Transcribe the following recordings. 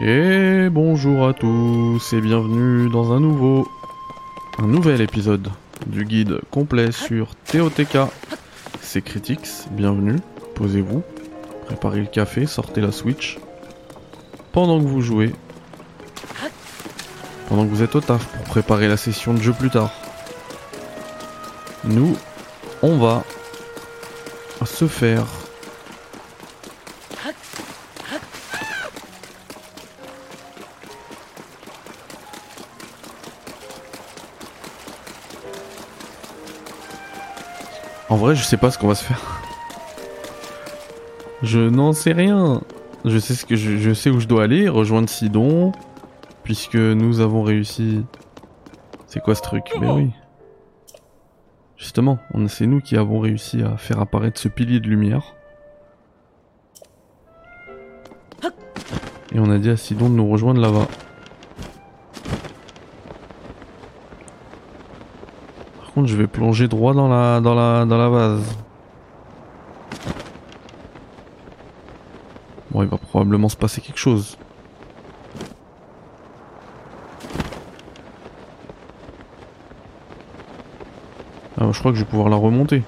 Et bonjour à tous et bienvenue dans un nouveau, un nouvel épisode du guide complet sur TOTK. C'est Critics, bienvenue, posez-vous, préparez le café, sortez la Switch. Pendant que vous jouez, pendant que vous êtes au taf pour préparer la session de jeu plus tard. Nous, on va se faire En vrai, je sais pas ce qu'on va se faire. Je n'en sais rien. Je sais ce que je, sais où je dois aller, rejoindre Sidon, puisque nous avons réussi. C'est quoi ce truc? Mais oui. Justement, c'est nous qui avons réussi à faire apparaître ce pilier de lumière. Et on a dit à Sidon de nous rejoindre là-bas. Contre, je vais plonger droit dans la, dans la, dans la vase. Bon, il va probablement se passer quelque chose. Ah, je crois que je vais pouvoir la remonter.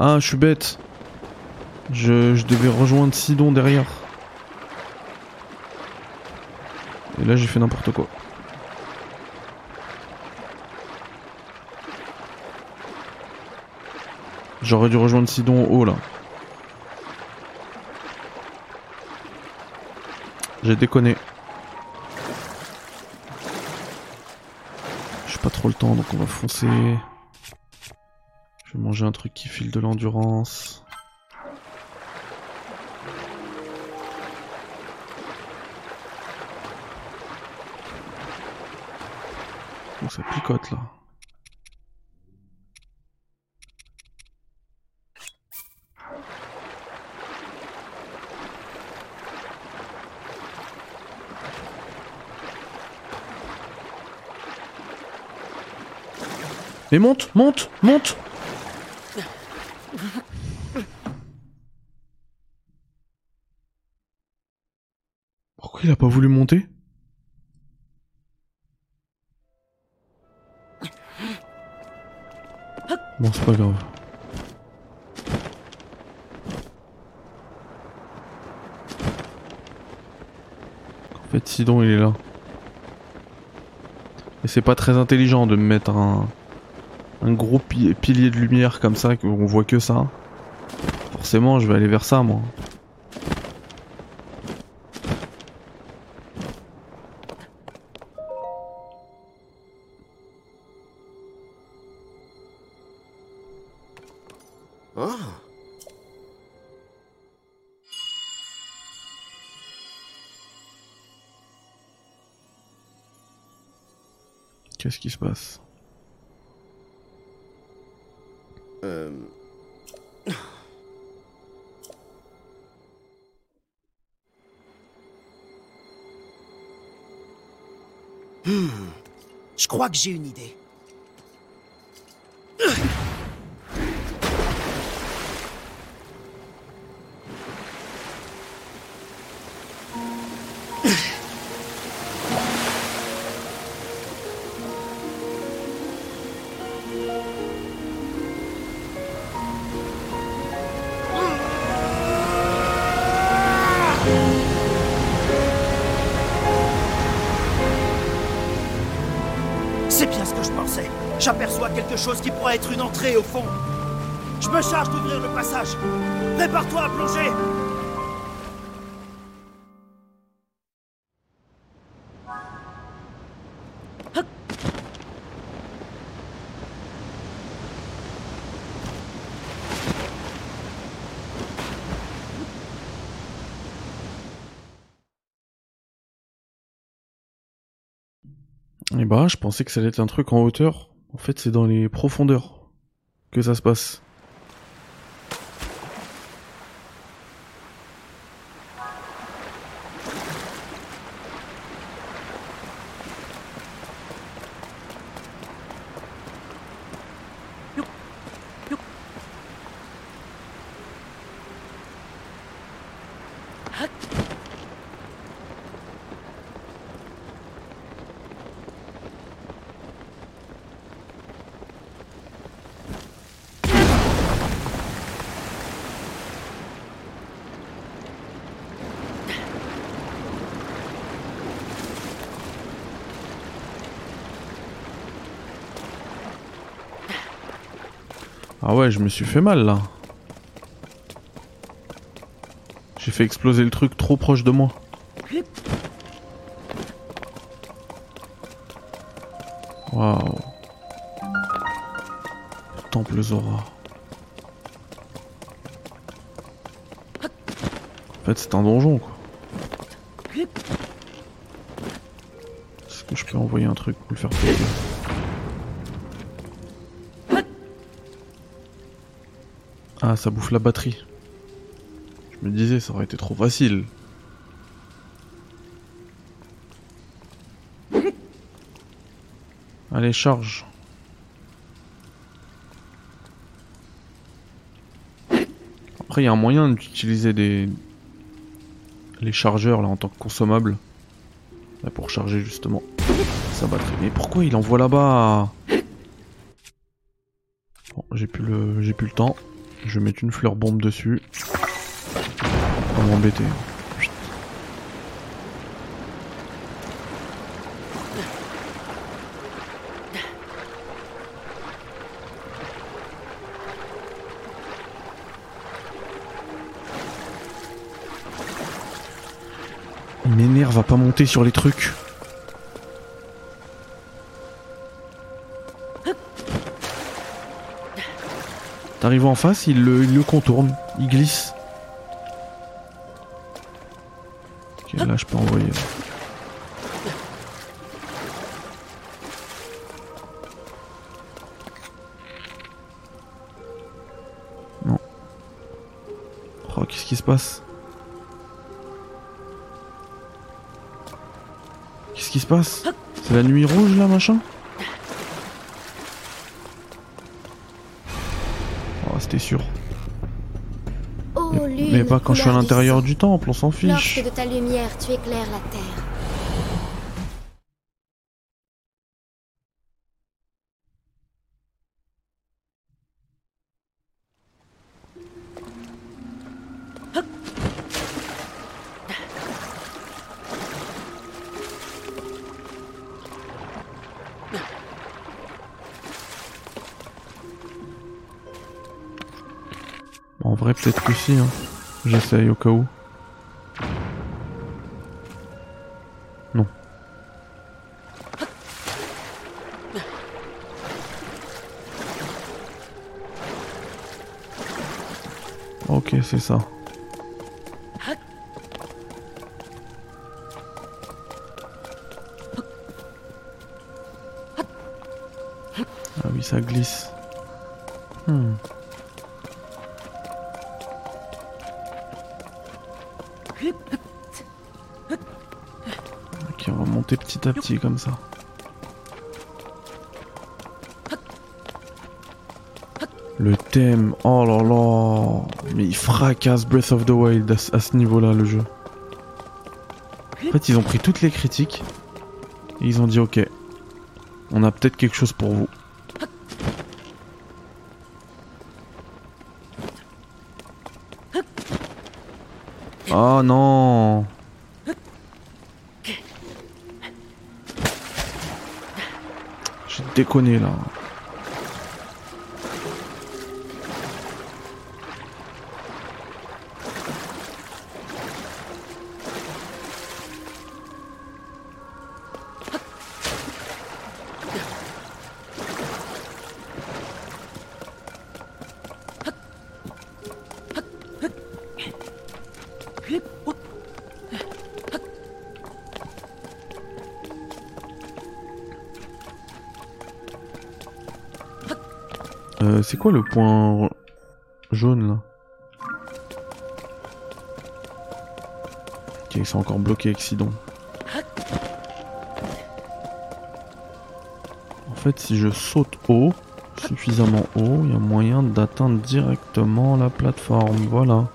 Ah, je suis bête. Je, devais rejoindre Sidon derrière. Et là, j'ai fait n'importe quoi. J'aurais dû rejoindre Sidon en haut là. J'ai déconné. J'ai pas trop le temps donc on va foncer. Manger un truc qui file de l'endurance. Oh, ça picote là. Mais monte, monte, monte Pourquoi il a pas voulu monter? Bon, c'est pas grave. En fait, Sidon, il est là. Et c'est pas très intelligent de me mettre un, un gros pilier de lumière comme ça, qu'on voit que ça. Forcément, je vais aller vers ça, moi. Oh. Qu'est-ce qui se passe? Euh... Je crois que j'ai une idée. Chose qui pourrait être une entrée au fond. Je me charge d'ouvrir le passage. Prépare-toi à plonger. Bah, je pensais que ça allait être un truc en hauteur. En fait, c'est dans les profondeurs que ça se passe. Ah ouais, je me suis fait mal là. J'ai fait exploser le truc trop proche de moi. Waouh. Temple Zora. En fait, c'est un donjon quoi. Est-ce que je peux envoyer un truc pour le faire péter ça bouffe la batterie. Je me disais, ça aurait été trop facile. Allez, charge. Après, il y a un moyen d'utiliser des... les chargeurs là en tant que consommable. Pour charger justement sa batterie. Mais pourquoi il envoie là-bas? Bon, j'ai plus j'ai plus le temps. Je vais mettre une fleur bombe dessus. Pas m'embêter. Il m'énerve à pas monter sur les trucs. T'arrives en face, il le, il le contourne, il glisse. Ok, là je peux envoyer. Non. Oh, qu'est-ce qui se passe? Qu'est-ce qui se passe? C'est la nuit rouge là, machin? Mais pas quand je suis à l'intérieur du temple, on s'en. Lorsque fiche. de ta lumière tu éclaires la terre. Peut-être si. Hein. J'essaye au cas où. Non. Ok, c'est ça. Petit comme ça. Le thème, oh là là, mais il fracasse Breath of the Wild à, ce- à ce niveau-là, le jeu. En fait, ils ont pris toutes les critiques et ils ont dit ok, on a peut-être quelque chose pour vous. Oh non J'ai déconné là. Le point jaune là? Ok, ils encore bloqués avec. En fait, si je saute haut, suffisamment haut, il y a moyen d'atteindre directement la plateforme. Voilà.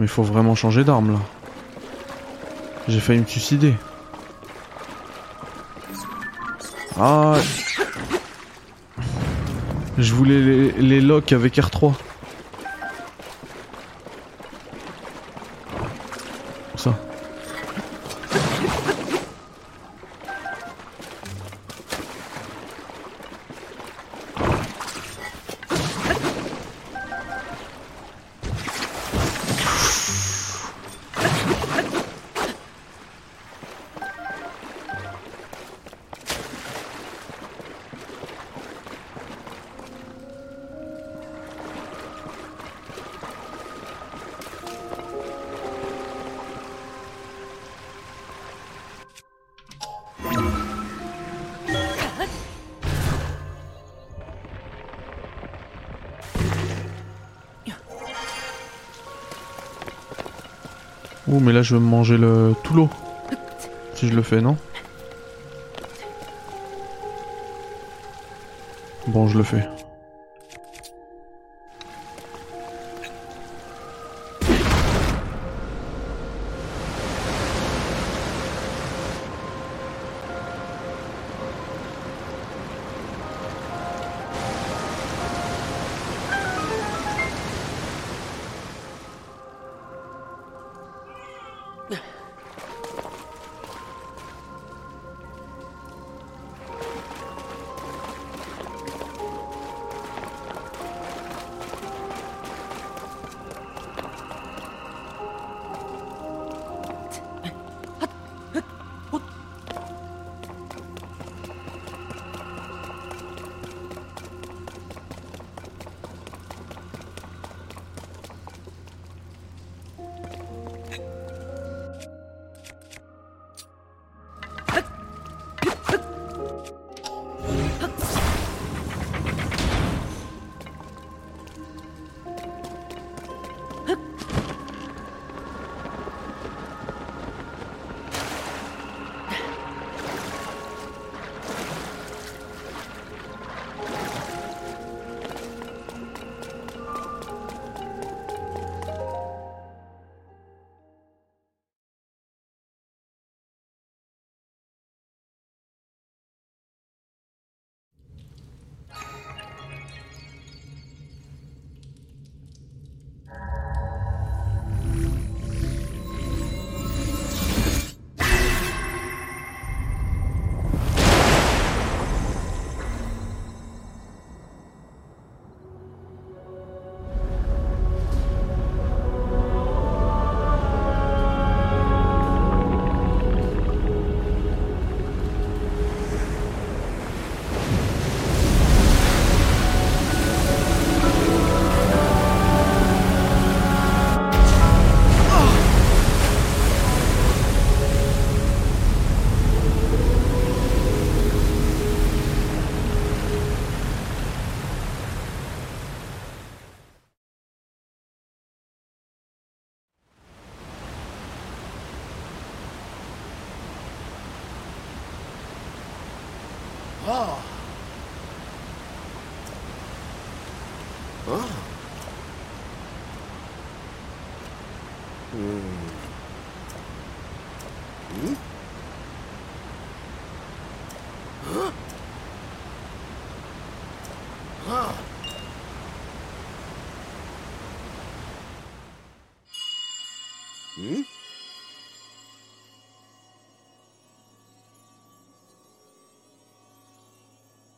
Mais faut vraiment changer d'arme là. J'ai failli me suicider. Ah Je voulais les, les locks avec R3. Ouh mais là je vais me manger le tout l'eau. Si je le fais, non? Bon, je le fais.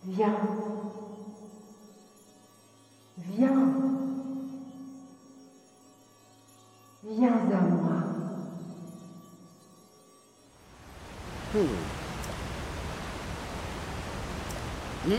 Viens. Viens. Viens à moi. Hmm. Hmm?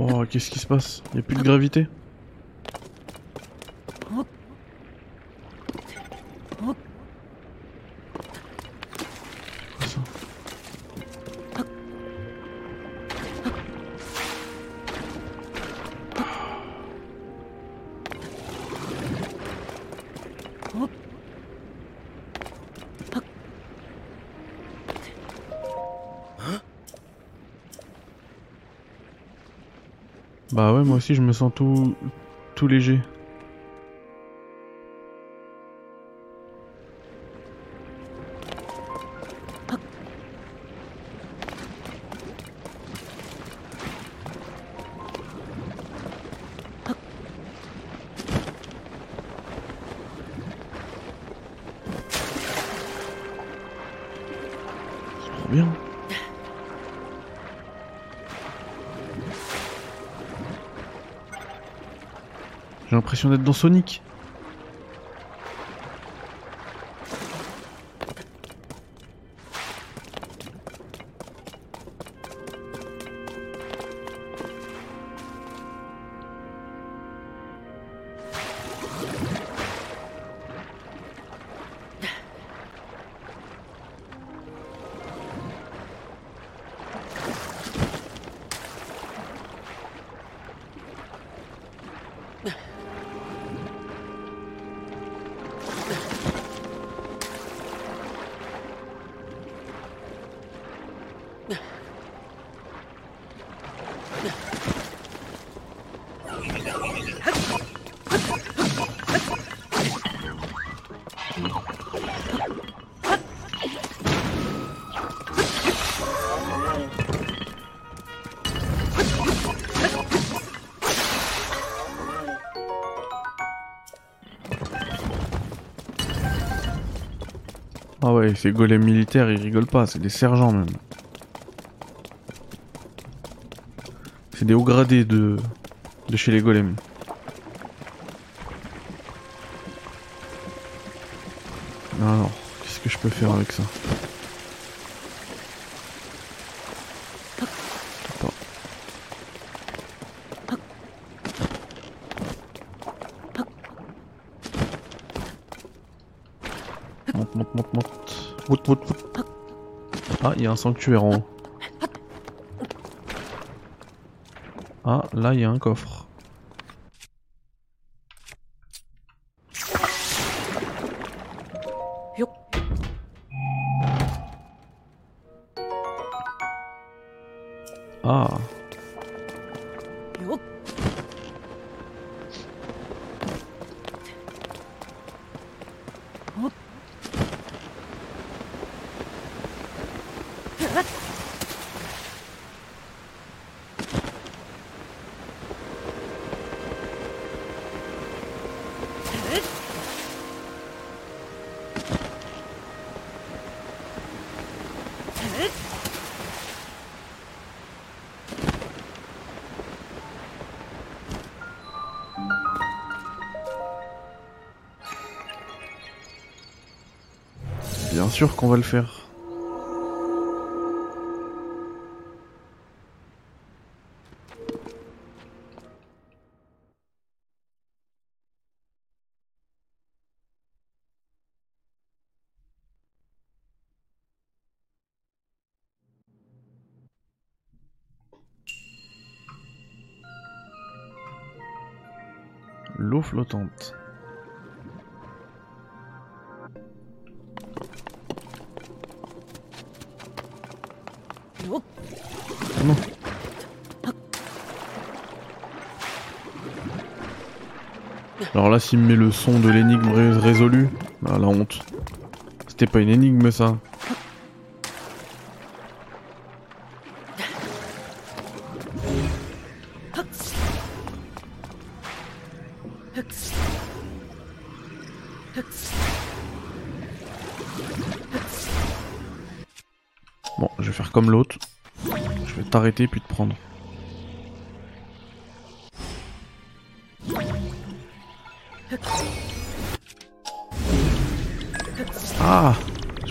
Oh, qu'est-ce qui se passe? Y a plus de gravité? Bah ouais, moi aussi je me sens tout, tout léger. L'impression d'être dans Sonic. Ah ouais, ces golems militaires, ils rigolent pas, c'est des sergents même. Des hauts gradés de, de chez les golems. Alors, qu'est-ce que je peux faire avec ça. Monte, monte, monte, monte. Ah, il y a un sanctuaire en haut. Ah, là, il y a un coffre. Ah, sûr qu'on va le faire. L'eau flottante. Alors là, s'il me met le son de l'énigme ré résolue, ah la honte. C'était pas une énigme ça. Bon, je vais faire comme l'autre. Je vais t'arrêter puis te prendre.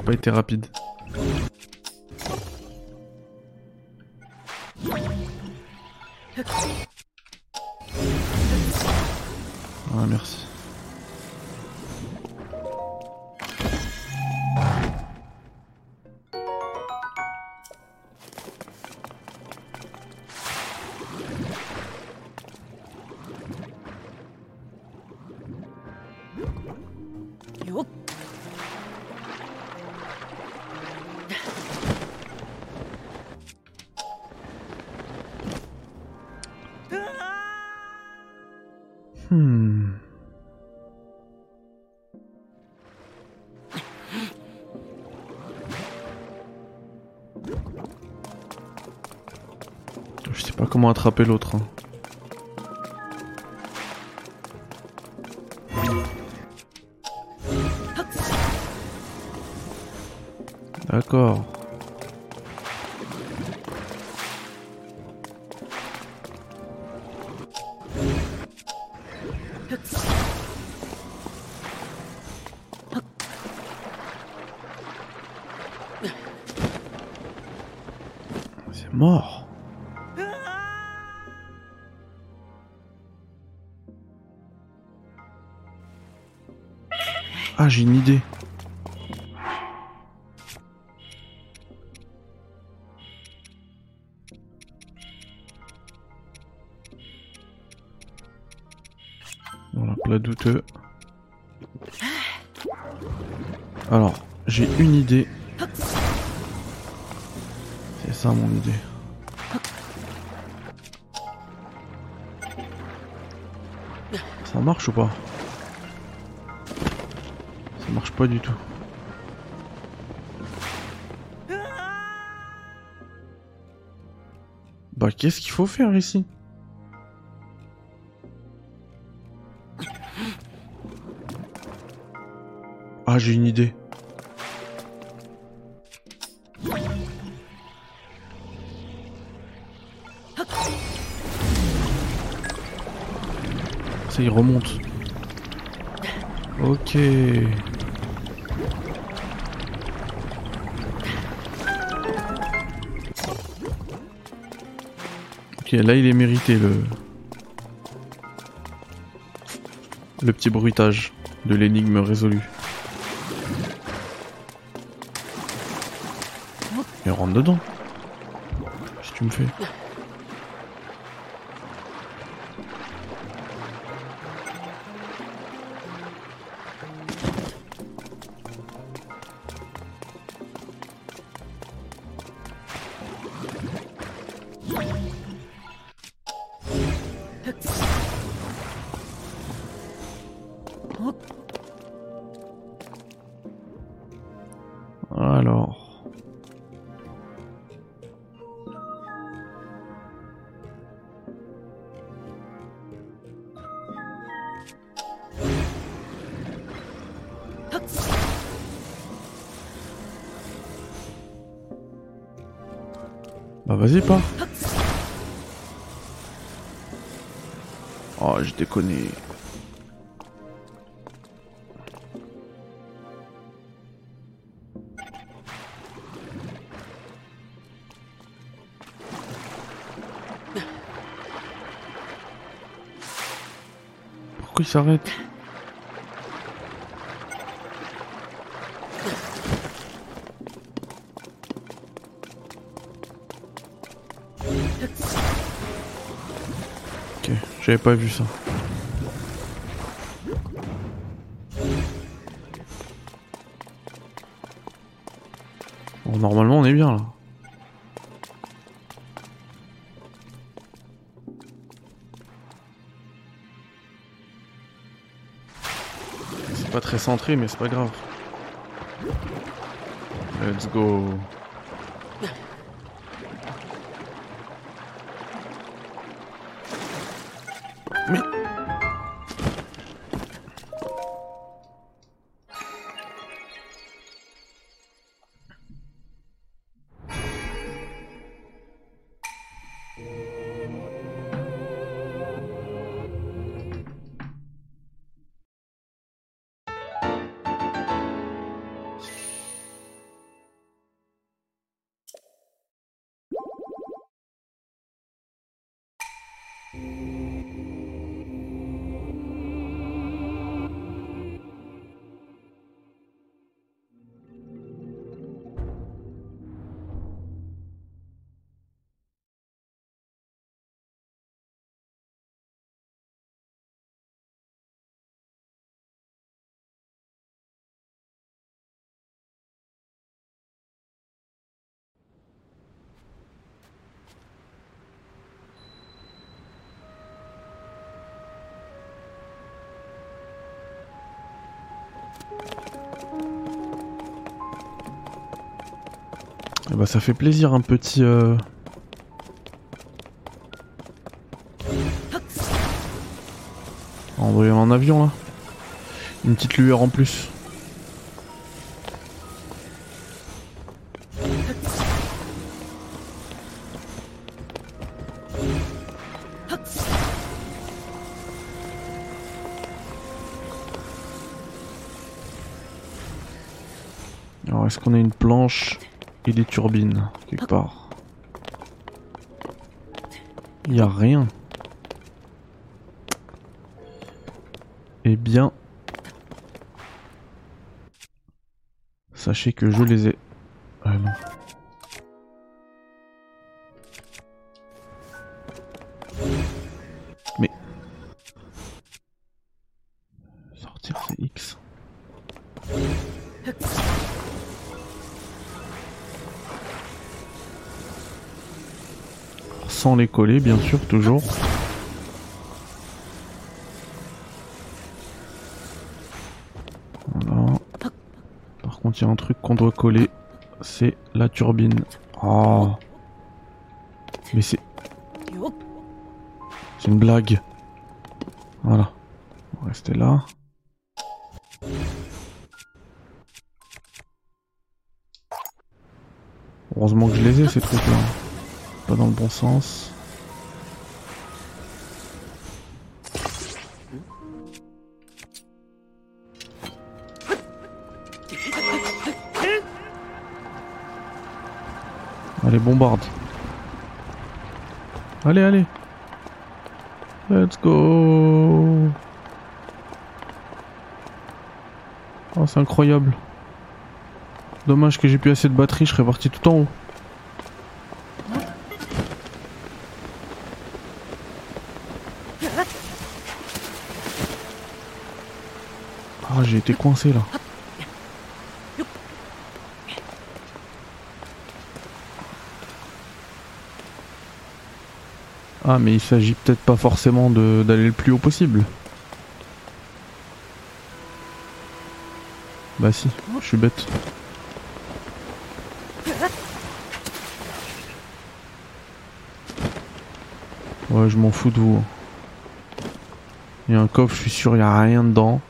Pas été rapide. Hmm. Je sais pas comment attraper l'autre. hein. D'accord. Ça marche ou pas? Ça marche pas du tout. Bah qu'est-ce qu'il faut faire ici? Ah j'ai une idée. Il remonte. Ok. Ok, là il est mérité le... Le petit bruitage de l'énigme résolue. Et rentre dedans. Si tu me fais? Alors. Bah vas-y pas. Oh j'ai déconné. Ok, j'avais pas vu ça. Bon, normalement on est bien là. Pas très centré, mais c'est pas grave. Let's go. Et bah ça fait plaisir un petit... Euh... On doit y avion là. Une petite lueur en plus. Est-ce qu'on a une planche et des turbines quelque part? Il y a rien. Eh bien, sachez que je les ai. Coller, bien sûr, toujours. Par contre, il y a un truc qu'on doit coller, c'est la turbine. Oh. Mais c'est... C'est une blague. Voilà. On va rester là. Heureusement que je les ai ces trucs là. Pas dans le bon sens. Allez, bombarde. Allez, allez. Let's go. Oh, c'est incroyable. Dommage que j'ai plus assez de batterie, je serais parti tout en haut. Ah, j'ai été coincé là. Ah, mais il s'agit peut-être pas forcément d'aller le plus haut possible. Bah si, je suis bête. Ouais, je m'en fous de vous. Il y a un coffre, je suis sûr, il y a rien dedans.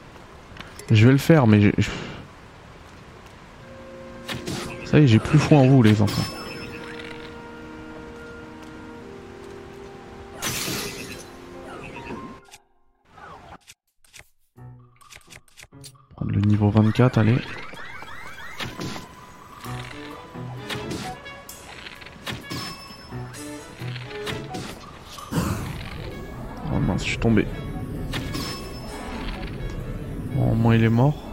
Je vais le faire, mais Ça y est, j'ai plus foi en vous, les enfants. allez. Oh mince, je suis tombé. Bon, au moins il est mort.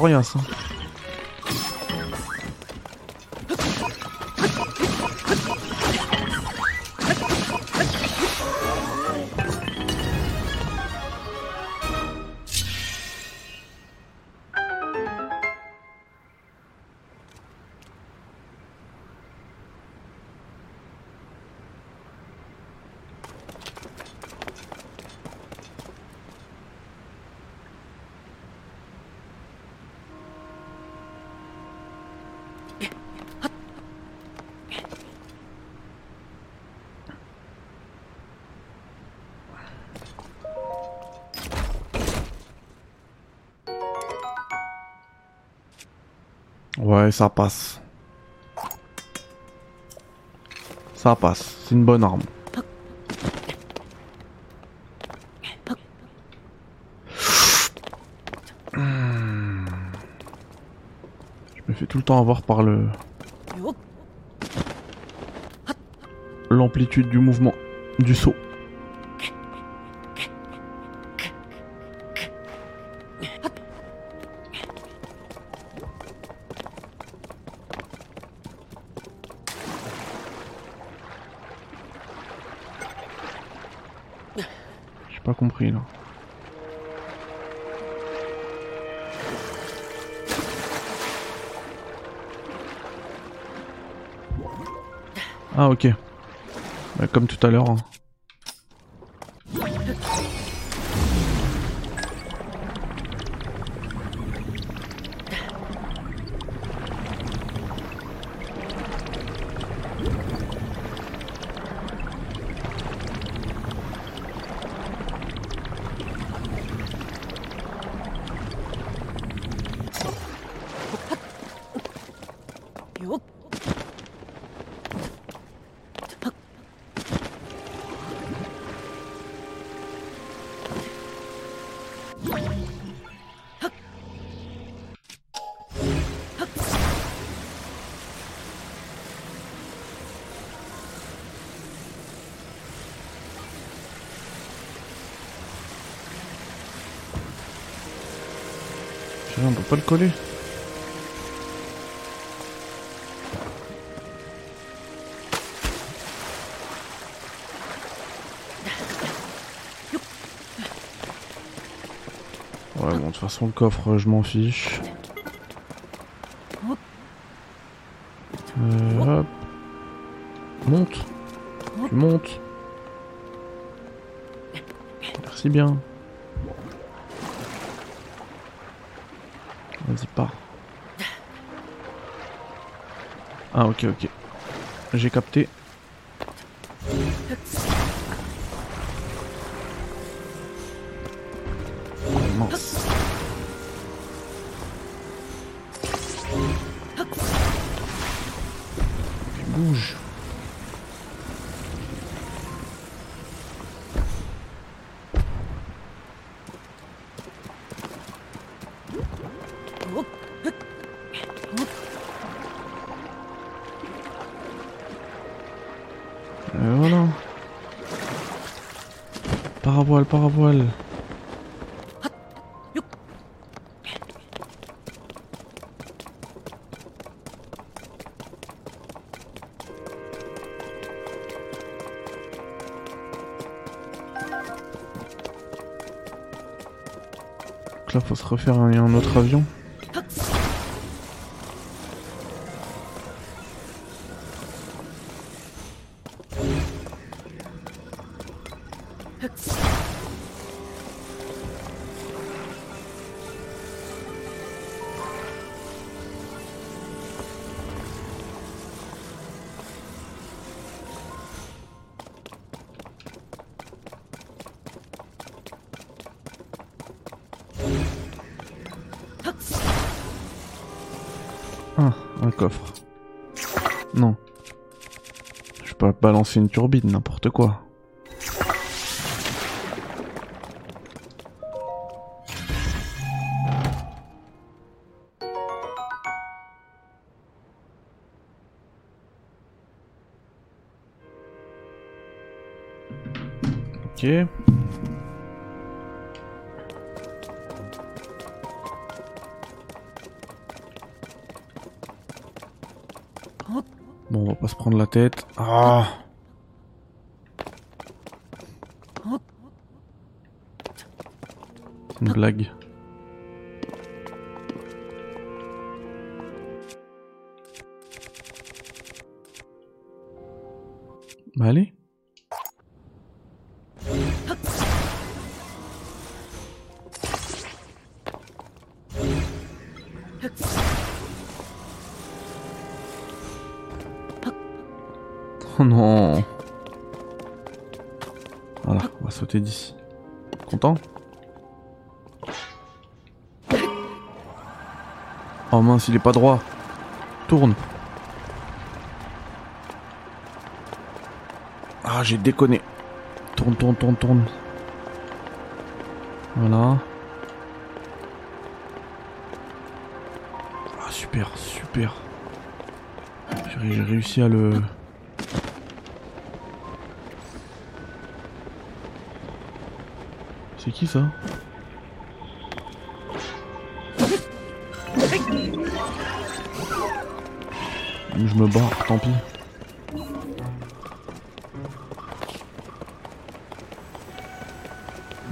Est coriace. Ouais, ça passe. Ça passe, c'est une bonne arme. Je me fais tout le temps avoir par le l'amplitude du mouvement du saut. Ah ok. Bah, comme tout à l'heure. hein. Pas le coller. Ouais, bon, de toute façon, le coffre, je m'en fiche. Euh, hop. Monte. Tu montes. Merci bien. Vas-y, pars. Ah, ok, ok. J'ai capté. Mince. Tu bouges. Refaire un, un autre avion. Coffre. Non. Je peux balancer une turbine, n'importe quoi. Ok. Prendre la tête. Ah C'est une blague. Bah allez. Oh non. Voilà, on va sauter d'ici. Content? Oh mince, il est pas droit. Tourne. Ah, j'ai déconné. Tourne, tourne, tourne, tourne. Voilà. Ah, super, super. J'ai j'ai réussi à le... Qui ça Je me barre, tant pis.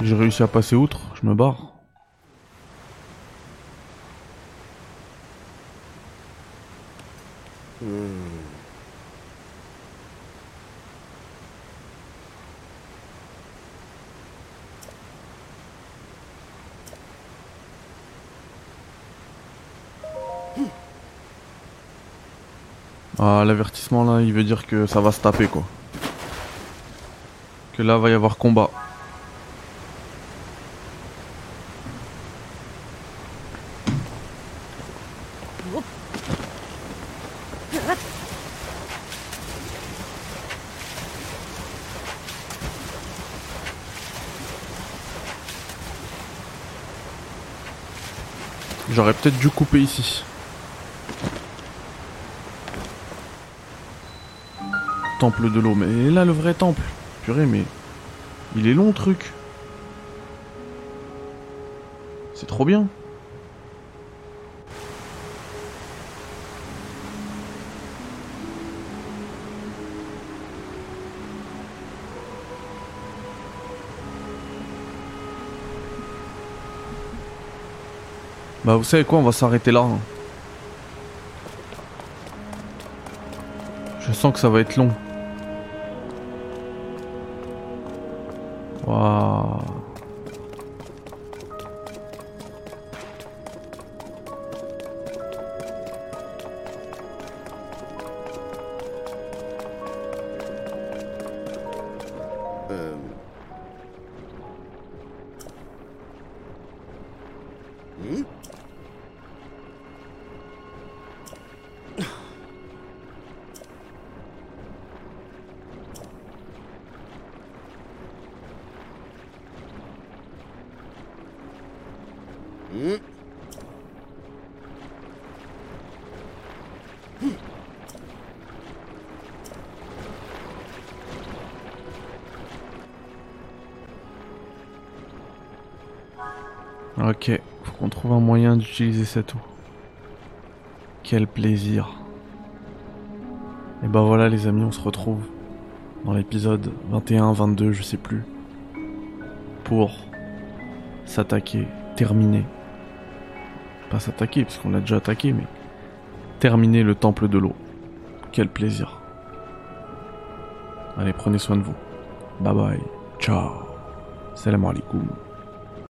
J'ai réussi à passer outre, je me barre. Ah, l'avertissement là, il veut dire que ça va se taper quoi. Que là va y avoir combat. J'aurais peut-être dû couper ici. Temple de l'eau, mais là le vrai temple. Purée, mais il est long truc. C'est trop bien. Bah vous savez quoi, on va s'arrêter là. hein. Je sens que ça va être long. Faut qu'on trouve un moyen d'utiliser cette eau. Quel plaisir. Et bah voilà les amis, on se retrouve dans l'épisode 21, 22, je sais plus. Pour s'attaquer, terminer. Pas s'attaquer, parce qu'on l'a déjà attaqué, mais terminer le temple de l'eau. Quel plaisir. Allez, prenez soin de vous. Bye bye. Ciao. Salam alaikum.